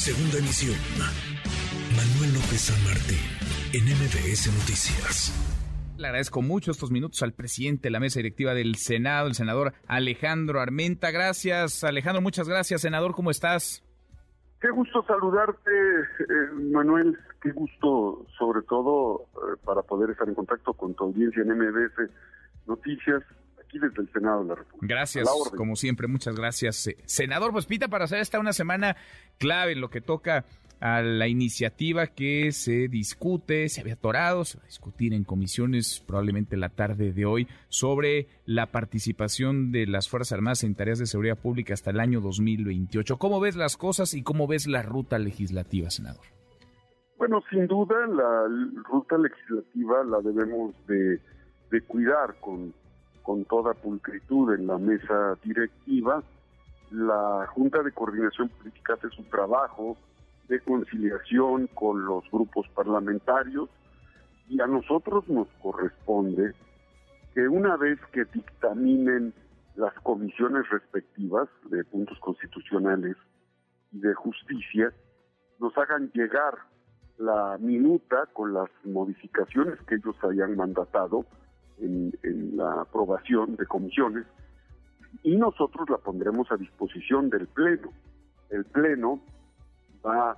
Segunda emisión. Manuel López San Martín, en MBS Noticias. Le agradezco mucho estos minutos al presidente de la mesa directiva del Senado, el senador Alejandro Armenta. Gracias, Alejandro, muchas gracias. Senador, ¿cómo estás? Qué gusto saludarte, eh, Manuel. Qué gusto, sobre todo, eh, para poder estar en contacto con tu audiencia en MBS Noticias aquí desde el Senado de la República. Gracias, como siempre, muchas gracias. Eh, senador, pues pita para hacer esta una semana clave en lo que toca a la iniciativa que se discute, se había atorado, se va a discutir en comisiones probablemente la tarde de hoy sobre la participación de las Fuerzas Armadas en tareas de seguridad pública hasta el año 2028. ¿Cómo ves las cosas y cómo ves la ruta legislativa, senador? Bueno, sin duda la ruta legislativa la debemos de, de cuidar con con toda pulcritud en la mesa directiva. La Junta de Coordinación Política hace su trabajo de conciliación con los grupos parlamentarios y a nosotros nos corresponde que una vez que dictaminen las comisiones respectivas de puntos constitucionales y de justicia, nos hagan llegar la minuta con las modificaciones que ellos hayan mandatado en, la aprobación de comisiones y nosotros la pondremos a disposición del Pleno. El Pleno va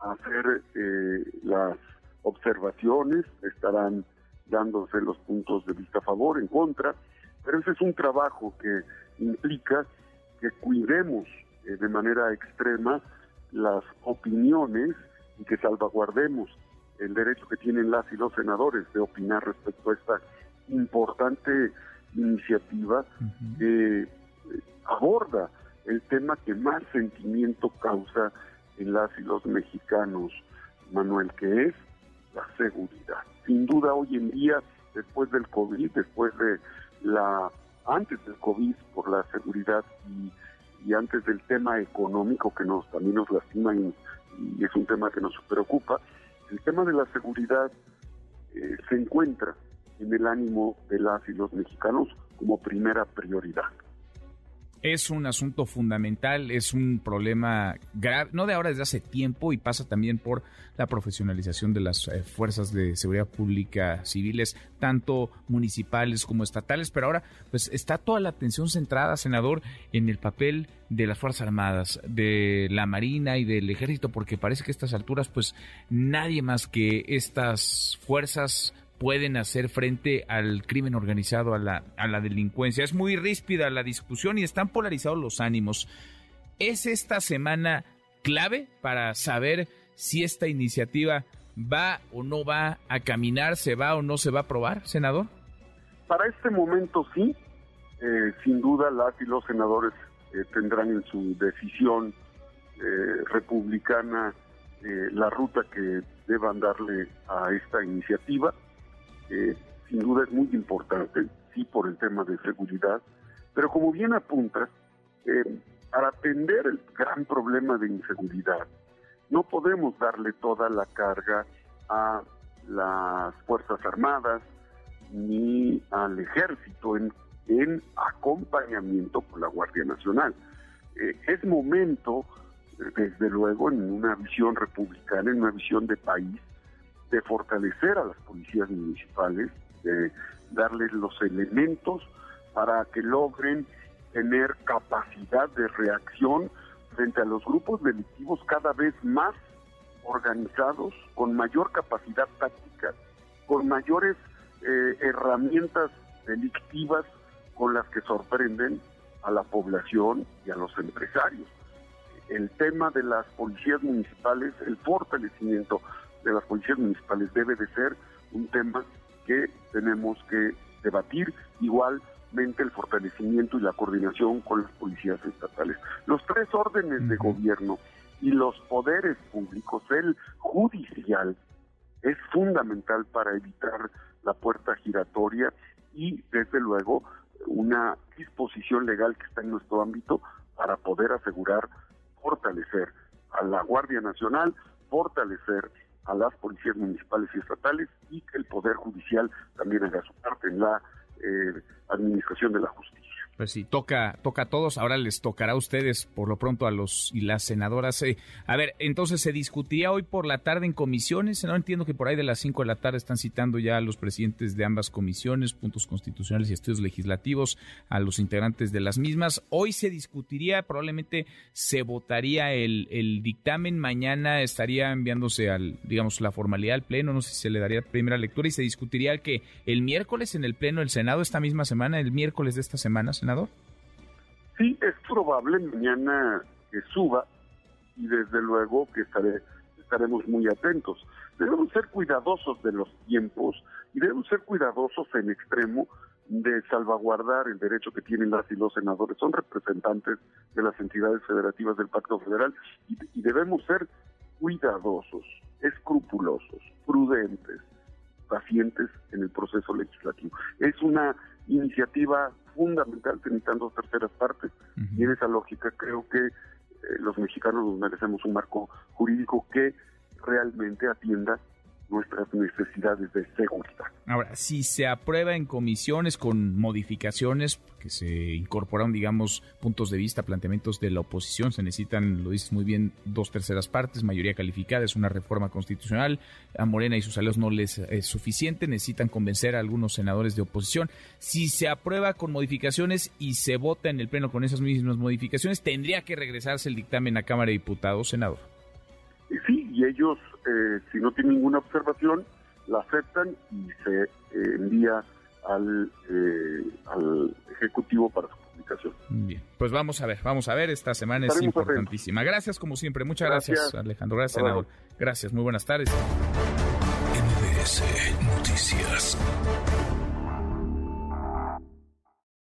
a hacer eh, las observaciones, estarán dándose los puntos de vista a favor, en contra, pero ese es un trabajo que implica que cuidemos eh, de manera extrema las opiniones y que salvaguardemos el derecho que tienen las y los senadores de opinar respecto a esta importante iniciativa que eh, aborda el tema que más sentimiento causa en las y los mexicanos, Manuel, que es la seguridad. Sin duda hoy en día, después del COVID, después de la, antes del COVID por la seguridad y, antes del tema económico que nos también nos lastima y, es un tema que nos preocupa, el tema de la seguridad eh, se encuentra en el ánimo de las y los mexicanos como primera prioridad. Es un asunto fundamental, es un problema grave, no de ahora, desde hace tiempo y pasa también por la profesionalización de las eh, fuerzas de seguridad pública civiles, tanto municipales como estatales, pero ahora pues está toda la atención centrada, senador, en el papel de las Fuerzas Armadas, de la Marina y del Ejército, porque parece que a estas alturas pues nadie más que estas fuerzas pueden hacer frente al crimen organizado, a la, a la delincuencia. Es muy ríspida la discusión y están polarizados los ánimos. ¿Es esta semana clave para saber si esta iniciativa va o no va a caminar, se va o no se va a aprobar, senador? Para este momento sí, eh, sin duda las y los senadores eh, tendrán en su decisión eh, republicana la ruta que deban darle a esta iniciativa sin duda es muy importante, sí por el tema de seguridad, pero como bien apunta, eh, para atender el gran problema de inseguridad, no podemos darle toda la carga a las Fuerzas Armadas ni al Ejército en, acompañamiento con la Guardia Nacional. Eh, es momento, desde luego, en una visión republicana, en una visión de país, de fortalecer a las policías municipales, de darles los elementos para que logren tener capacidad de reacción frente a los grupos delictivos cada vez más organizados, con mayor capacidad táctica, con mayores eh, herramientas delictivas con las que sorprenden a la población y a los empresarios. El tema de las policías municipales, el fortalecimiento de las policías municipales debe de ser un tema que tenemos que debatir igualmente el fortalecimiento y la coordinación con las policías estatales. Los tres órdenes de gobierno y los poderes públicos, el judicial, es fundamental para evitar la puerta giratoria y desde luego una disposición legal que está en nuestro ámbito para poder asegurar, fortalecer a la Guardia Nacional, fortalecer a las policías municipales y estatales y que el Poder Judicial también haga su parte en la eh, administración de la justicia. Pues sí, toca, toca a todos. Ahora les tocará a ustedes, por lo pronto, a los y las senadoras. Eh, a ver, entonces se discutiría hoy por la tarde en comisiones. No entiendo que por ahí de las 5 de la tarde están citando ya a los presidentes de ambas comisiones, puntos constitucionales y estudios legislativos, a los integrantes de las mismas. Hoy se discutiría, probablemente se votaría el, el dictamen. Mañana estaría enviándose al, digamos, la formalidad al Pleno. No sé si se le daría primera lectura y se discutiría que el miércoles en el Pleno del Senado, esta misma semana, el miércoles de esta semana, Sí, es probable mañana que suba y desde luego que estaré, estaremos muy atentos. Debemos ser cuidadosos de los tiempos y debemos ser cuidadosos en extremo de salvaguardar el derecho que tienen las y los senadores. Son representantes de las entidades federativas del Pacto Federal y, y debemos ser cuidadosos, escrupulosos, prudentes, pacientes en el proceso legislativo. Es una iniciativa fundamental que necesitan dos terceras partes y en esa lógica creo que eh, los mexicanos nos merecemos un marco jurídico que realmente atienda nuestras necesidades de seguridad. Ahora, si se aprueba en comisiones con modificaciones que se incorporaron, digamos, puntos de vista, planteamientos de la oposición, se necesitan, lo dices muy bien, dos terceras partes, mayoría calificada, es una reforma constitucional, a Morena y sus aliados no les es suficiente, necesitan convencer a algunos senadores de oposición. Si se aprueba con modificaciones y se vota en el Pleno con esas mismas modificaciones, tendría que regresarse el dictamen a Cámara de Diputados, senador. Ellos, eh, si no tienen ninguna observación, la aceptan y se eh, envía al, eh, al Ejecutivo para su publicación. Bien, pues vamos a ver, vamos a ver, esta semana es importantísima. Gracias como siempre, muchas gracias, Alejandro, gracias senador. Gracias, muy buenas tardes. Noticias.